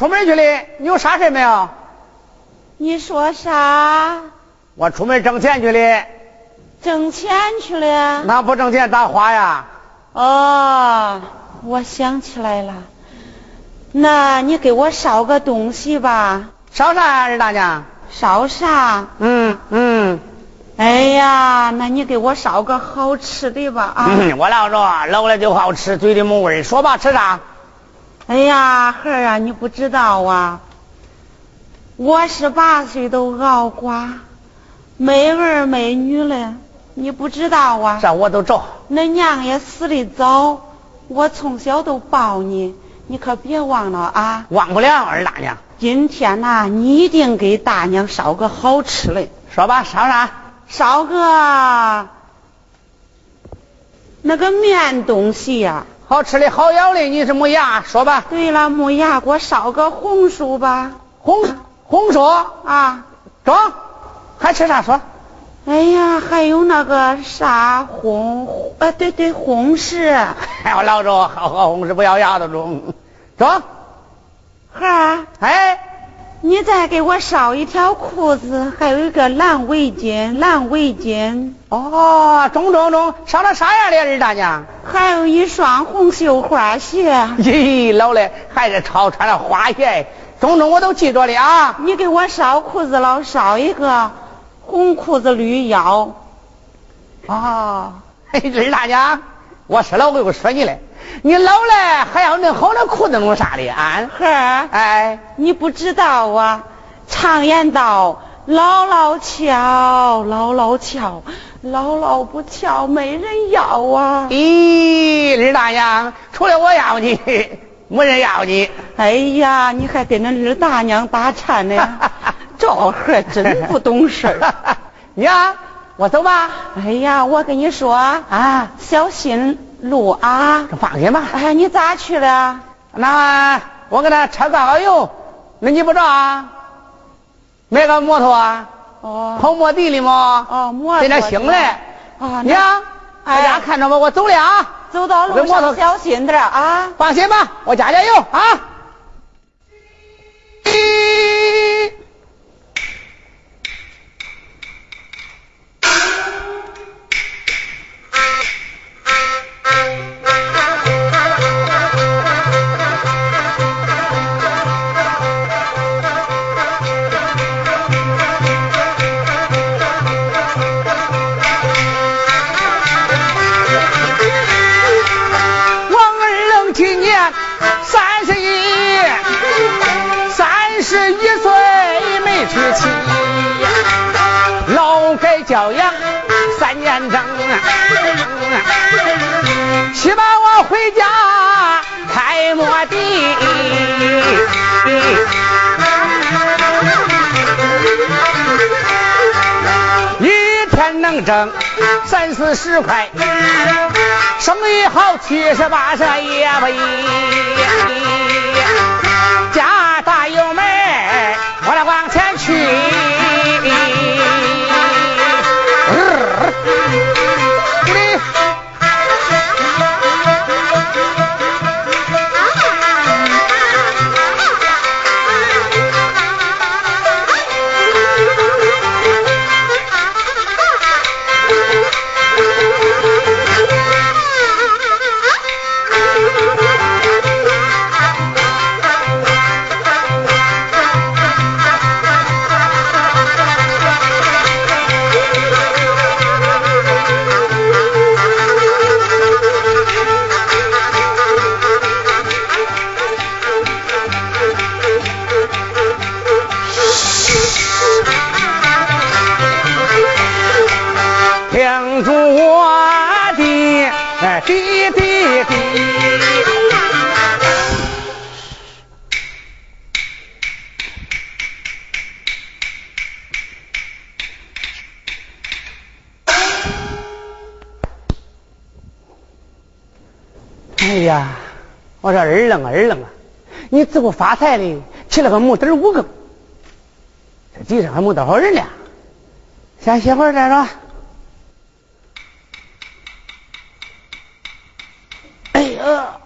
出门去了，你有啥事没有？你说啥？我出门挣钱去了。挣钱去了？那不挣钱咋花呀？哦，我想起来了。那你给我烧个东西吧。烧啥呀，二大娘？烧啥？嗯嗯。哎呀，那你给我烧个好吃的吧啊！我老说老了就好吃，嘴里没味儿。说吧，吃啥？哎呀，孩儿啊，你不知道啊，我十八岁都熬寡，没儿没女了，你不知道啊？这我都着。恁娘也死的早，我从小都抱你，你可别忘了啊！忘不了，二大娘。今天呐，你一定给大娘烧个好吃的。说吧，烧啥？烧个那个面东西呀，好吃的好咬的，你是木牙，说吧。对了，木牙，给我烧个红薯吧。红红薯啊，中。还吃啥说？哎呀，还有那个啥红，啊，对对，红柿。哎，我老周，好好红柿不要牙都中。中。孩儿。哎。你再给我烧一条裤子，还有一个蓝围巾，蓝围巾。哦，中中中，烧了啥样的二大娘？还有一双红绣花鞋。咦，老嘞，还是超穿了花鞋。中中，我都记着了啊。你给我烧裤子了，烧一个红裤子绿腰。啊，嘿，二大娘，我说了我又说你嘞。你老了还要弄好那裤子弄啥的啊？孩儿，哎，你不知道啊？常言道，老老俏，老老俏，老老不俏没人要啊。咦，二大娘，除了我要你，没人要你。哎呀，你还跟那二大娘打颤呢？这孩真不懂事。娘，我走吧。哎呀，我跟你说啊，小心。路啊，放心吧。哎，你咋去的？那我给他车挂好油，那你不着啊？买个摩托啊？哦。跑摩地里吗？哦，摩托。在那兴嘞。啊。娘，在家看着吧，我走了啊。走到路上小心点啊。放心吧，我加加油啊。整，去把我回家开磨地，一天能挣三四十块，生意好七十八十也不易，家大有门，愣个儿愣啊，你自不发财的起了个木墩五更，这地上还没多少人呢，先歇会儿再说。哎呀。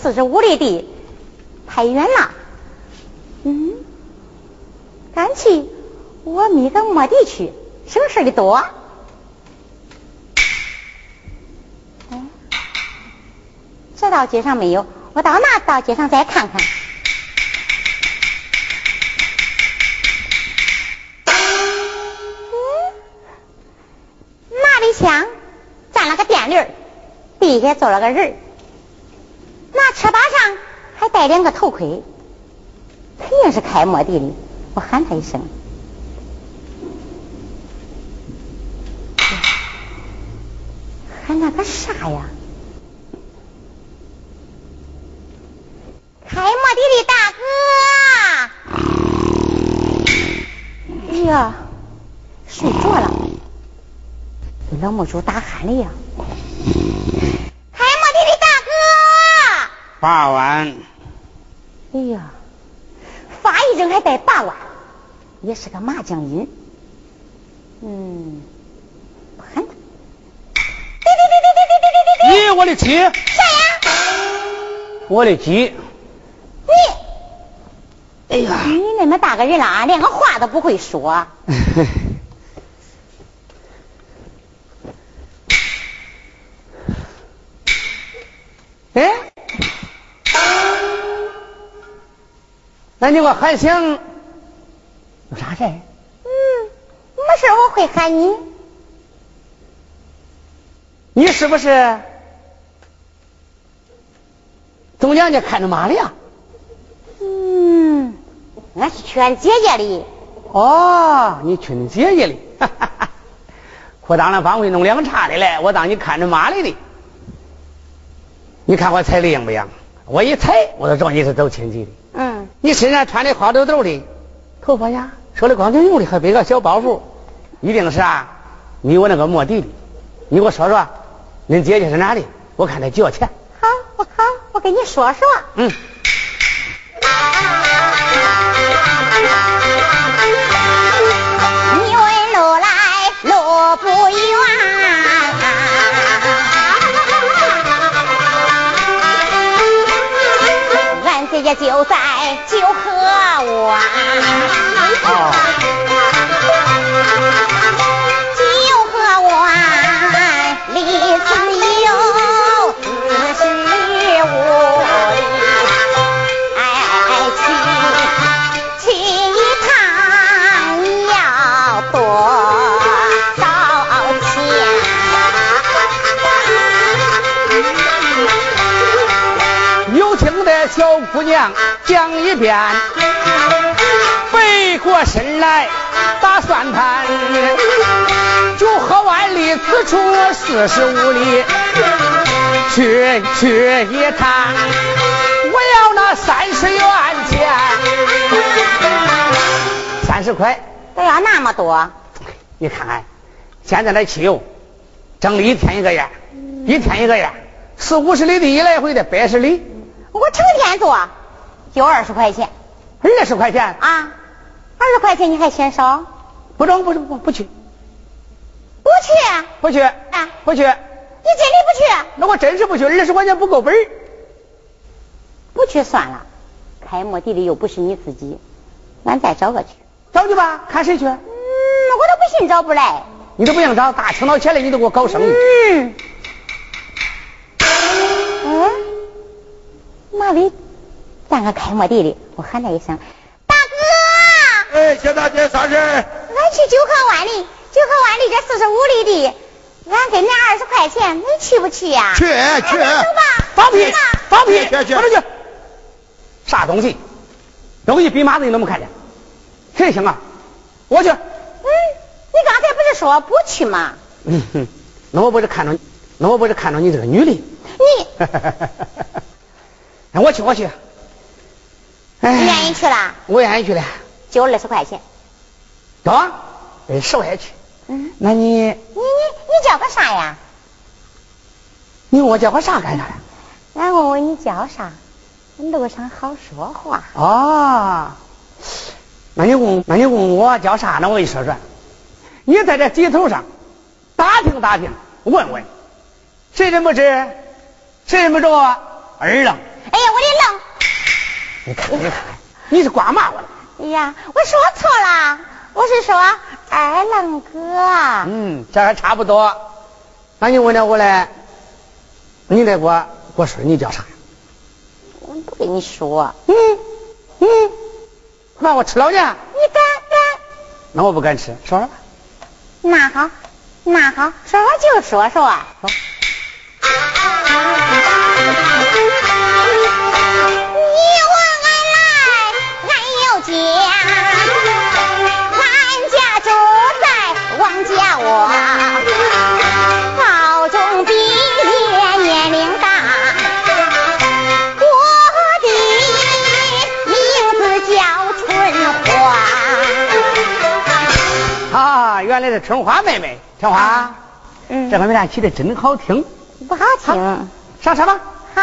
四十五里地，太远了。嗯，干脆我觅个磨地去，省事的多。哎，这道街上没有，我到那道街上再看看。嗯，那里墙站了个电驴，地下坐了个人。戴两个头盔，肯定是开磨地的。我喊他一声，喊那个啥呀？开磨地的大哥！哎呀，睡着了，给老母猪打鼾了呀。发完。哎呀，发一一整还带把腕，也是个麻将音。嗯，不喊他。对对对对对对对对对咦，我的鸡！啥呀？我的鸡！你，哎呀！你那么大个人了啊，连个话都不会说。哎，那你给我喊醒，有啥事儿？嗯，没事，我会喊你。你是不是总娘家看着妈的呀？嗯，俺是去俺姐姐的。哦，你去你姐姐的，哈哈哈。我当了帮会弄两叉的嘞，我当你看着妈来的。你看我猜的硬不硬？我一猜，我就知道你是走亲戚的。嗯，你身上穿的花兜兜的，头发呀，手里光腚用的，还背个小包袱，一定是啊，你我那个莫弟的。你给我说说，恁姐姐是哪里？我看她几要钱。好，我好，我跟你说说。嗯。你问路来路不远。也就在九河湾。小姑娘讲一遍，背过身来打算盘。九河湾里此处四十五里，去去一趟，我要那三十元钱，三十块。都要那么多？你看看，现在那汽油挣了一天一个月，一天一个月，四五十里地一来回的百十里，我成天做就二十块钱二十块钱。啊，二十块钱你还嫌少？不中，不中，不不去，不去，不去，啊，不去。你真的不去？那我真是不去，二十块钱不够本儿。不去算了，开墓地的又不是你自己，俺再找个去。找去吧，看谁去。嗯，我都不信找不来。你都不想找，大清早起来你都给我搞生意。嗯。嗯，那里站个开墓地的，我喊他一声，大哥。哎，谢大姐，啥事儿？俺去九河湾里，九河湾里这四十五里地，俺给你二十块钱，你去不去呀、去去哎走吧，放屁！放屁！去去去。啥东西？东西比马子你都没看见，谁行啊？我去。嗯，你刚才不是说不去吗？嗯哼，那我不是看着，那我不是看着你这个女的。你 哎，我去，我去。哎，你愿意去了？我愿意去了。就二十块钱。走啊，哎，十块去。嗯，那你你你你叫个啥呀？你问我叫个啥干啥呀？俺问问你叫啥？路上好说话。哦，那你问，那你问我叫啥呢？我给你说说，你在这街头上打听打听，问问，谁认不知？谁认不着啊？二愣，哎呀，我的愣！你看你看，你是光骂我了。哎呀，我说错了，我是说二愣哥。嗯，这还差不多。那你问了我嘞，你得给我给我说你叫啥？我不跟你说，嗯嗯，那我吃了呢？你敢敢？那我不敢吃，说说吧。那好，那好，说说就说说。说 你问俺来，俺有家。俺家住在王家洼。高中毕业，年龄大。我的名字叫春花。啊，原来是春花妹妹。春花。这歌名咋起的？真好听，不好听。上车吧。好。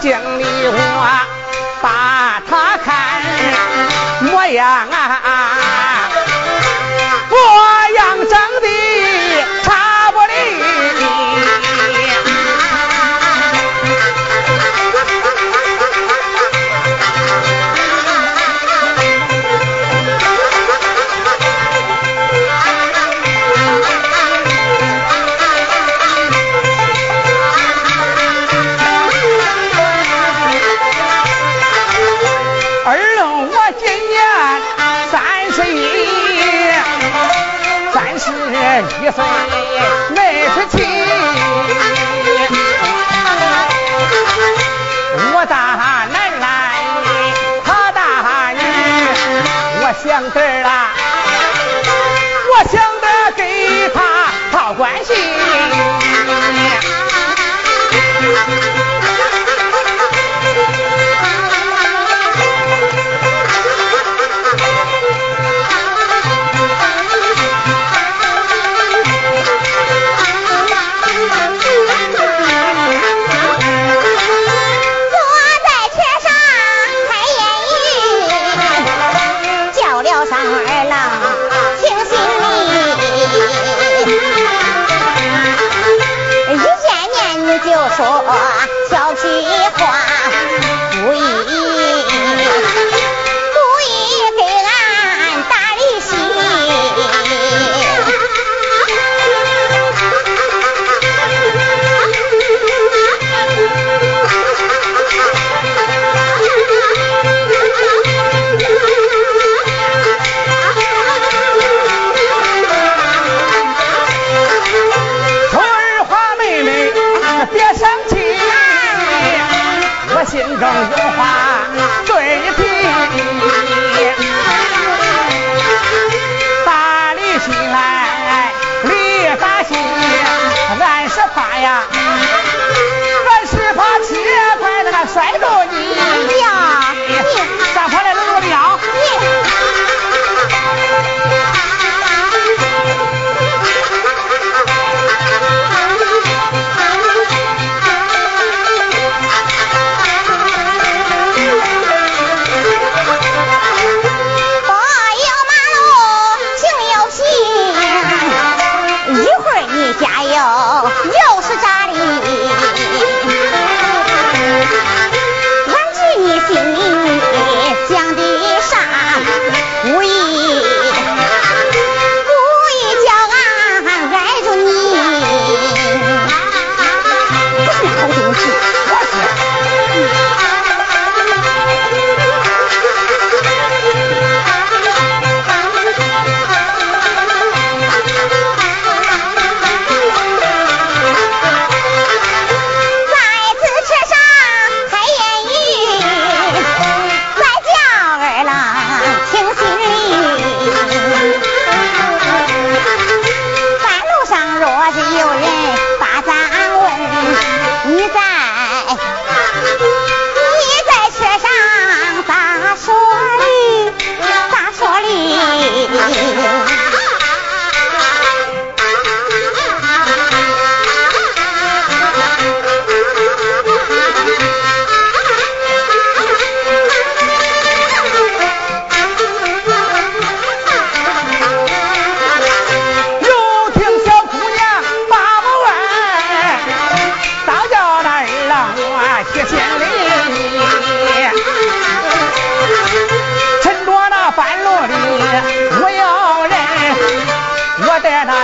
经理，我把他看模样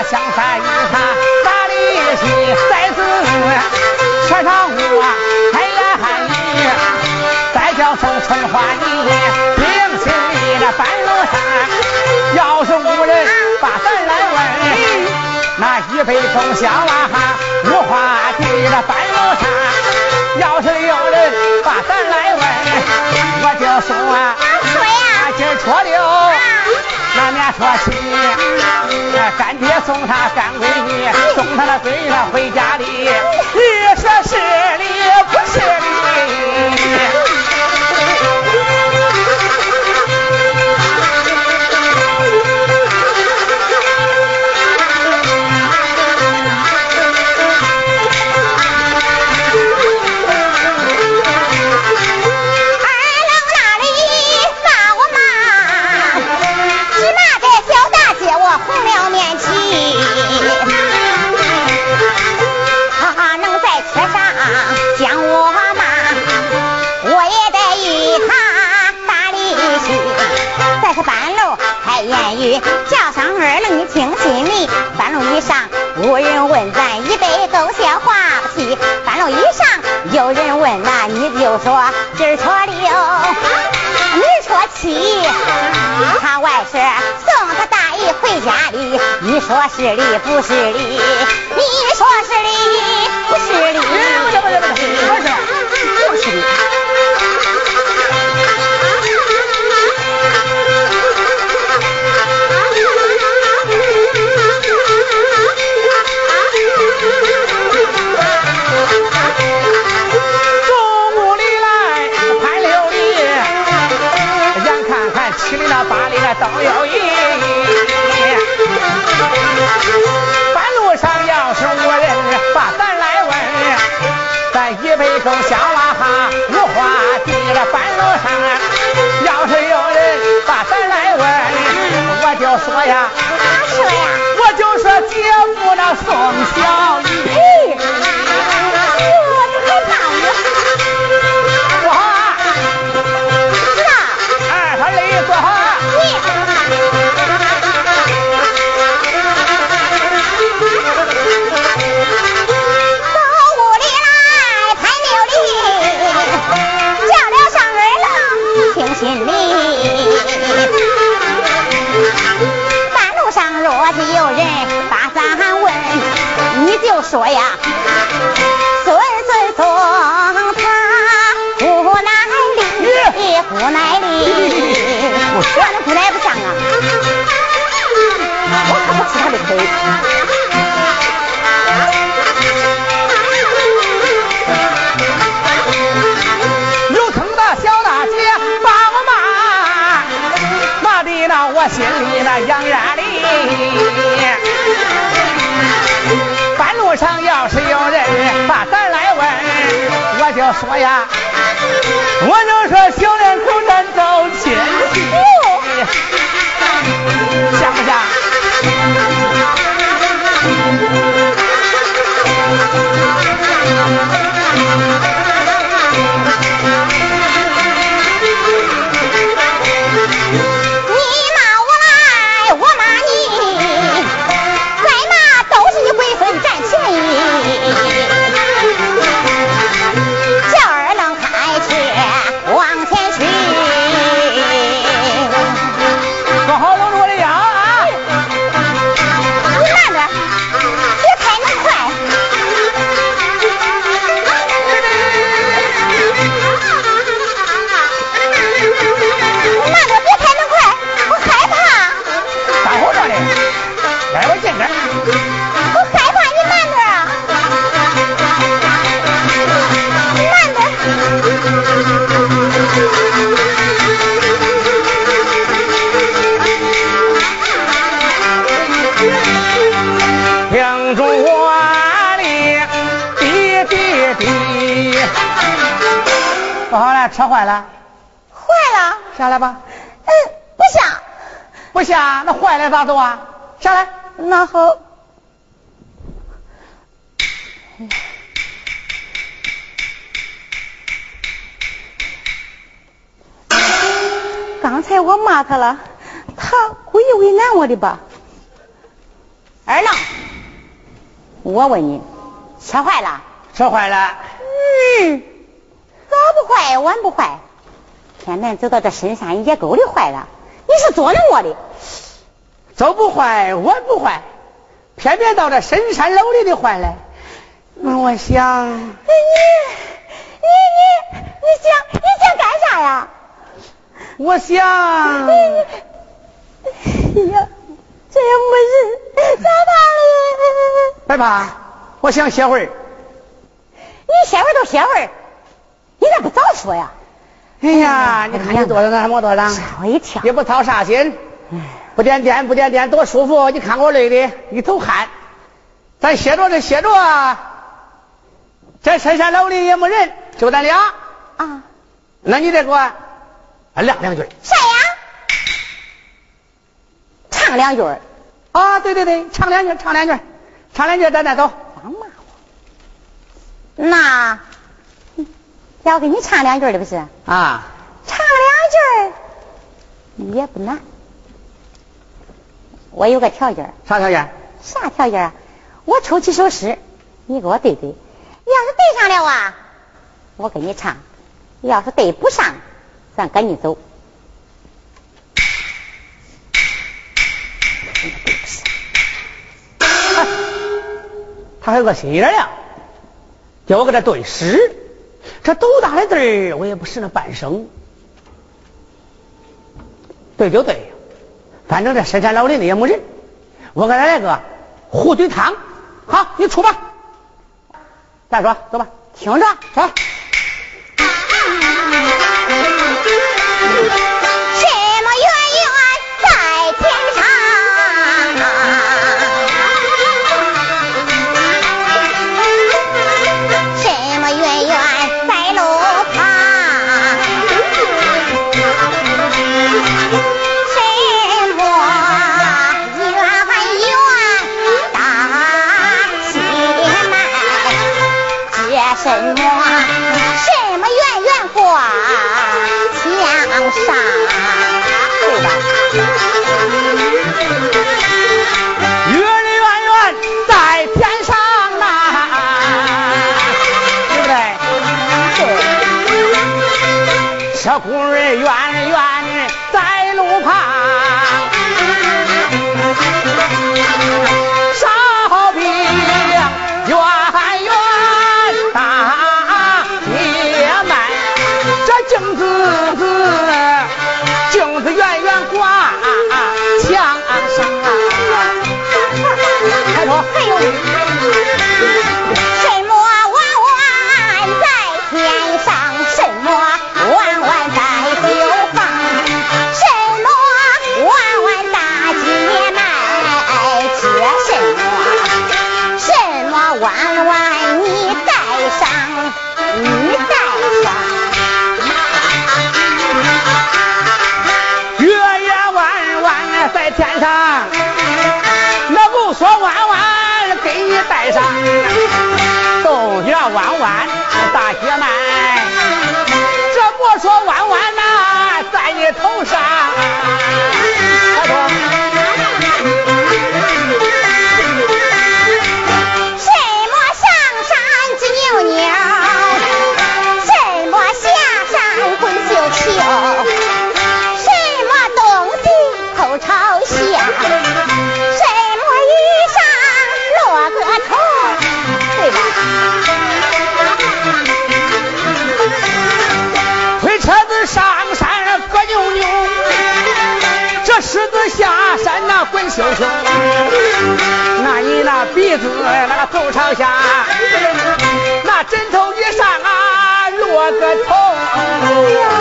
香山与他把的心塞子，全上我还怨恨你，再叫声春花你，冰心你那半路山，要是无人把咱来问，那一杯中香啊，无花地那半路山，要是有人把咱来问，我就说，啊呀，今儿了。那年初七，干爹送他干闺女，送他那闺女回家里，你说是理不是理？叫上二愣，你听心里。半路以上，无人问咱一杯狗血话不提。半路以上，有人问那你就说今儿初六，明儿初七。他外甥送他大姨回家里，你说是理不是理？你说是理说呀，说呀，我就说姐夫那宋小雨。说呀，孙孙送他姑奶里，姑奶里，我的姑奶不像啊，我可不吃他的亏。心里那痒痒的，上要是有人把咱来问，我就说呀，我就说小两口咱走亲戚，像不像？车坏了，坏了，下来吧。嗯，不下，不下，那坏了咋走啊？下来，那好。刚才我骂他了，他故意为难我的吧？二郎，我问你，车坏了？车坏了。嗯。早不坏，晚不坏，偏偏走到这深山野沟里坏了，你是捉弄我的？走不坏，我不坏，偏偏到这深山老林里坏了。那我想，你你你你想你想干啥呀？我想，哎呀，这也没人，咋办了？别怕，我想歇会儿。你歇会儿就歇会儿，你咋不早说呀？哎呀，你看你多少还没多少？吓我一跳。也不操啥心，不点电不点电多舒服。你看我累的一头汗，咱歇着就歇着啊。这深山老林也没人，就咱俩。啊。那你再给我亮两句。啥呀？唱两句。啊，对对对，唱两句，唱两句，唱两句，咱再走。骂我。那。要给你唱两句的不是？啊，唱两句也不难。我有个条件。啥条件？啥条件啊？我抽几首诗，你给我对对。要是对上了啊，我给你唱；要是对不上，咱赶紧走。他还有个心眼呀，叫我给他对诗。这斗大的字儿，我也不识那半生。对就对，反正这深山老林里也没人，我给他来个虎嘴汤。好，你出吧。再说，走吧。听着，走。员。豆角弯弯大姐们，这莫说弯弯呐，在你头上。滚羞羞，那你那鼻子那个头朝下，那枕头一上啊落个头。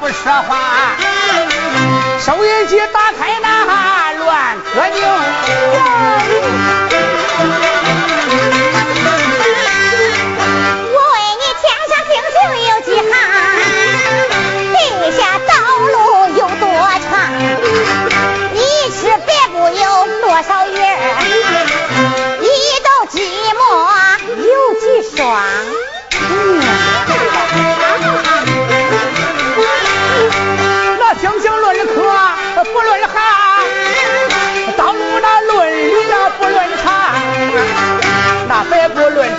不说话。收音机打开那乱歌扭我问你天上星星有几行？地下道路有多长？你是白骨有多少人一道寂寞有几双？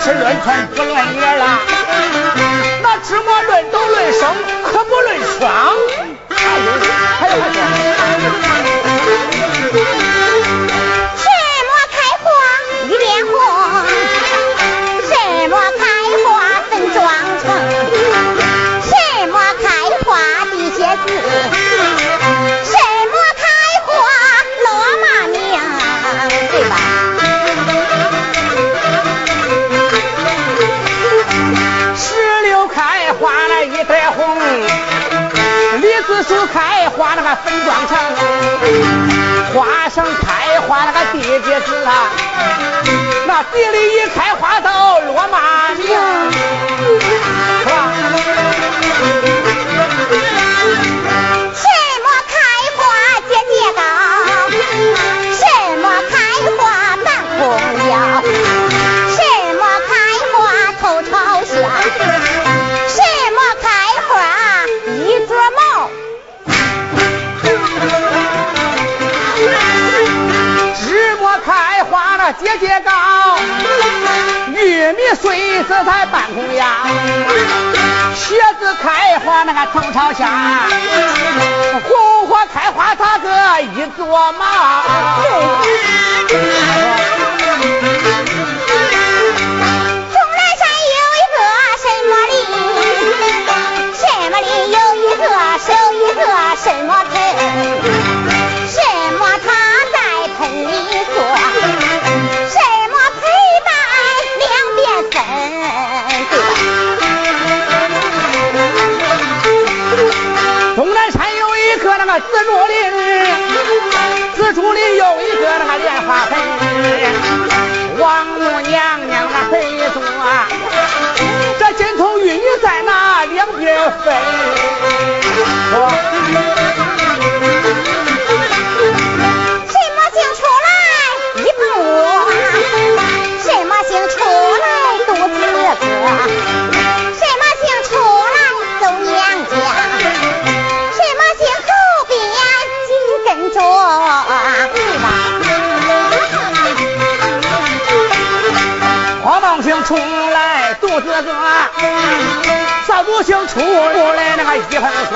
不论尺论寸不论月了，那芝麻论斗论生可不论双。还有还有什么开花？一莲花，什么开花？分妆成，什么开花？地写字，花了一带红，李子树开花那个粉妆成，花生开花那个地结子啊，那地里一开花都落满地，是吧？节节高，玉米穗子在半空呀，茄子开花那个头朝下，红花开花咋个一座毛。终南山有一个什么林？什么林有一个是有一个什么盆？王母娘娘那陪坐，这金童玉女在那两边飞。来肚子饿，扫帚星出来那个一盆树，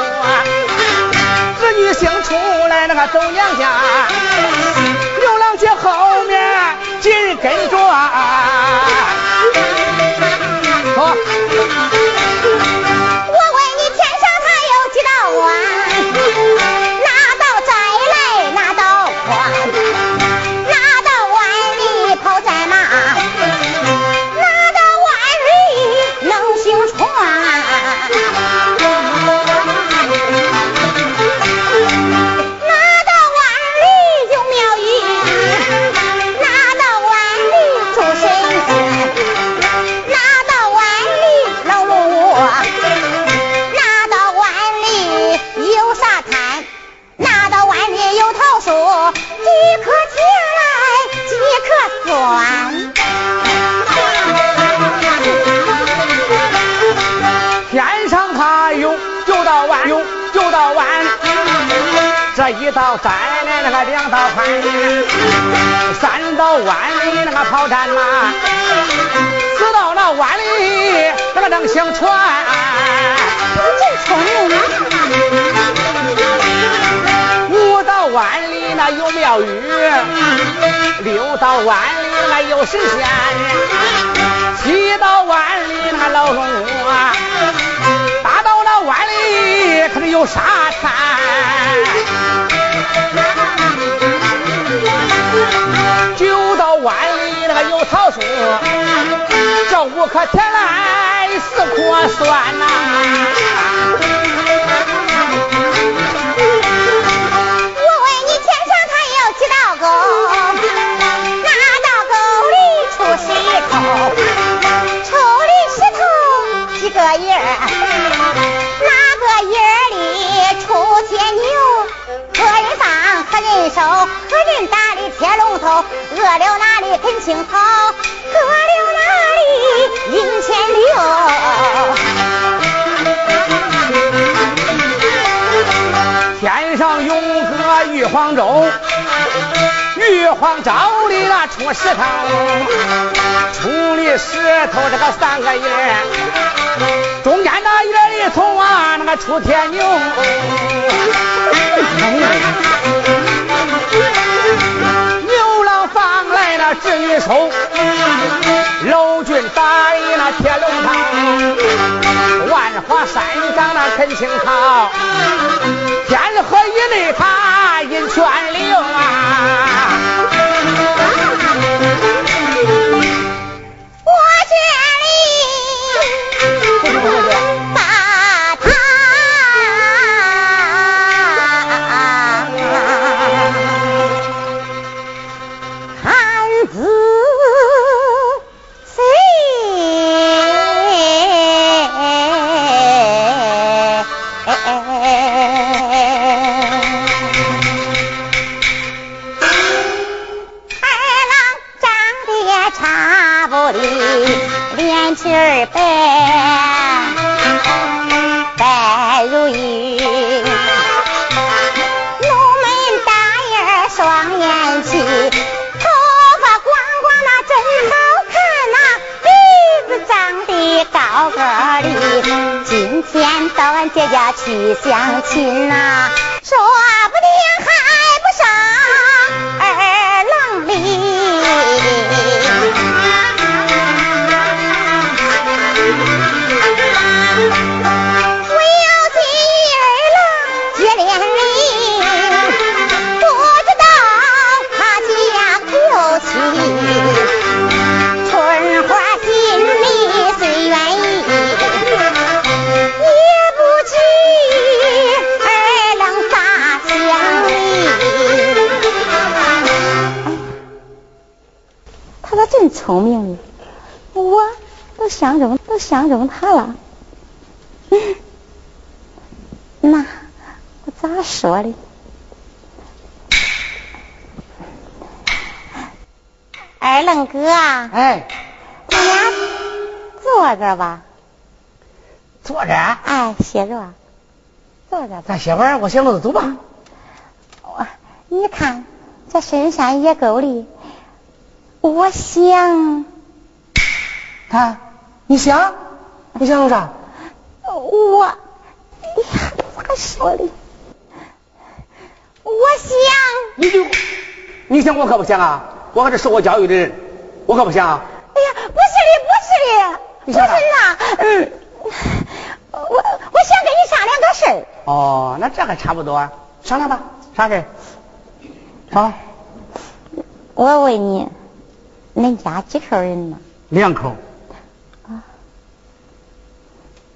织女兴出来那个走娘家，牛郎姐后面紧跟着。说那有庙宇，六道弯里那有神仙，七道弯里那老龙窝，八道那弯里可能有沙滩。九道弯里那个有桃树，这五颗甜来四颗酸呐、和人打的铁龙头，饿了哪里啃青草，渴了哪里饮清流。天上有个玉皇州，玉皇召里那出石头，出了石头这个三个人，中间那一人从啊那个出天牛。牛郎放来了织女手老君打一那铁笼套万花山上那陈青草天河以内他引泉流姐姐去相亲呐都相中他了。那我咋说的？二愣哥啊，哎，咱俩坐这吧。坐着？哎，歇着。坐着。咱歇会儿，我想着走吧。我，你看这深山野沟里。我想，啊，你想？你想弄啥？我，哎呀，咋说的？我想。你就，你想我可不想啊！我可是受过教育的人，我可不想啊。哎呀，不是的，不是的，不是呐，嗯，我我想跟你商量个事儿。哦，那这还差不多，商量吧，啥事儿？好。我问你。恁家几口人呢？两口。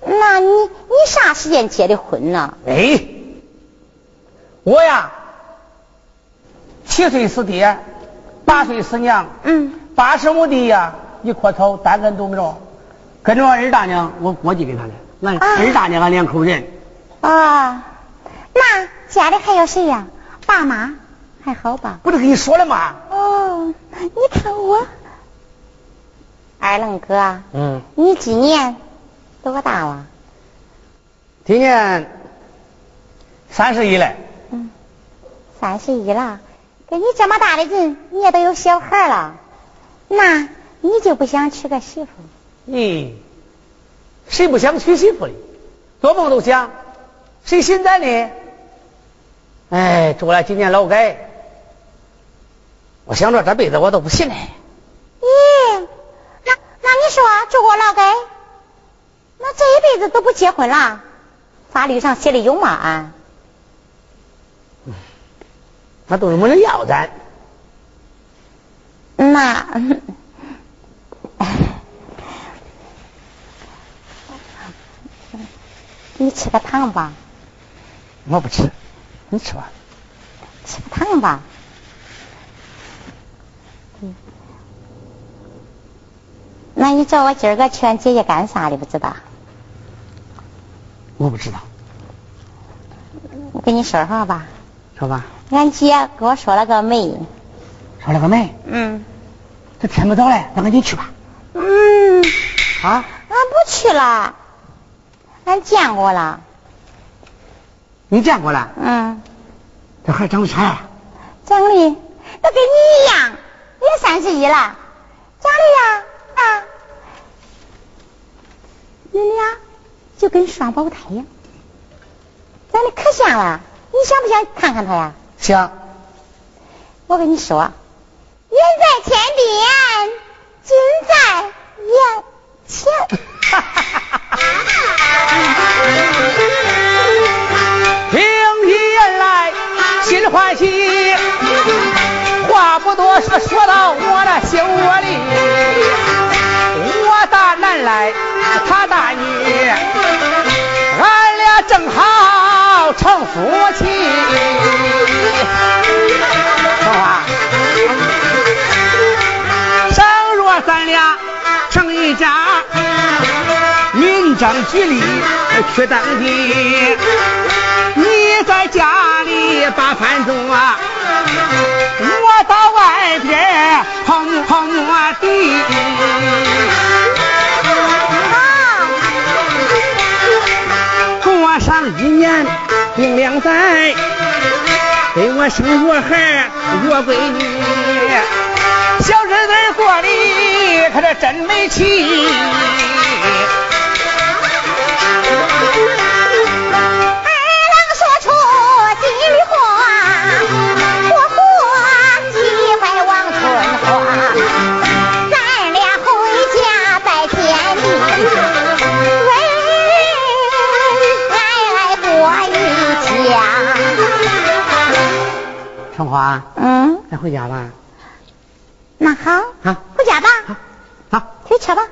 啊，那你你啥时间结的婚呢？哎，我呀，七岁是爹，八岁是娘。嗯。八十亩地呀，一棵草单根都没着，跟着我二大娘，我过继给他的。俺二大娘俺两口人。啊，那家里还有谁呀？爸妈还好吧？不是跟你说了吗？哦，你看我，二愣哥，嗯，你今年多大了？今年三十一了。嗯，三十一了，跟你这么大的人，你也都有小孩了，那你就不想娶个媳妇？咦，谁不想娶媳妇的？做梦都想。谁现在呢？哎，住了几年劳改。我想着这辈子我都不行了。咦，那那你说住过劳改，那这一辈子都不结婚了？法律上写的有吗？啊？那都是没人要咱。那，你吃个糖吧。我不吃，你吃吧。吃个糖吧。那你找我今儿个去俺姐姐干啥的？不知道？我不知道。我跟你说话吧。说吧。俺姐给我说了个媒。说了个媒。嗯。这天不早了，咱赶紧去吧。嗯。啊？俺不去了。俺见过了。你见过了？嗯。这孩长得啥样？长得都跟你一样，也三十一了。长得呀啊，你俩就跟双胞胎一样，长得可像了。你想不想看看他呀？想。我跟你说，远在天边，近在眼前。听言来心欢喜，话不多说，说到我的心窝里。我大男来，他大女，夫妻。说话，倘若咱俩成一家，民政局里去登记。你在家里把饭做，我到外边跑跑摩的。过上一年并两载，给我生我孩我闺女，小日子过的可是真没气。回家吧。那好，好，回家吧。好，好，推车吧。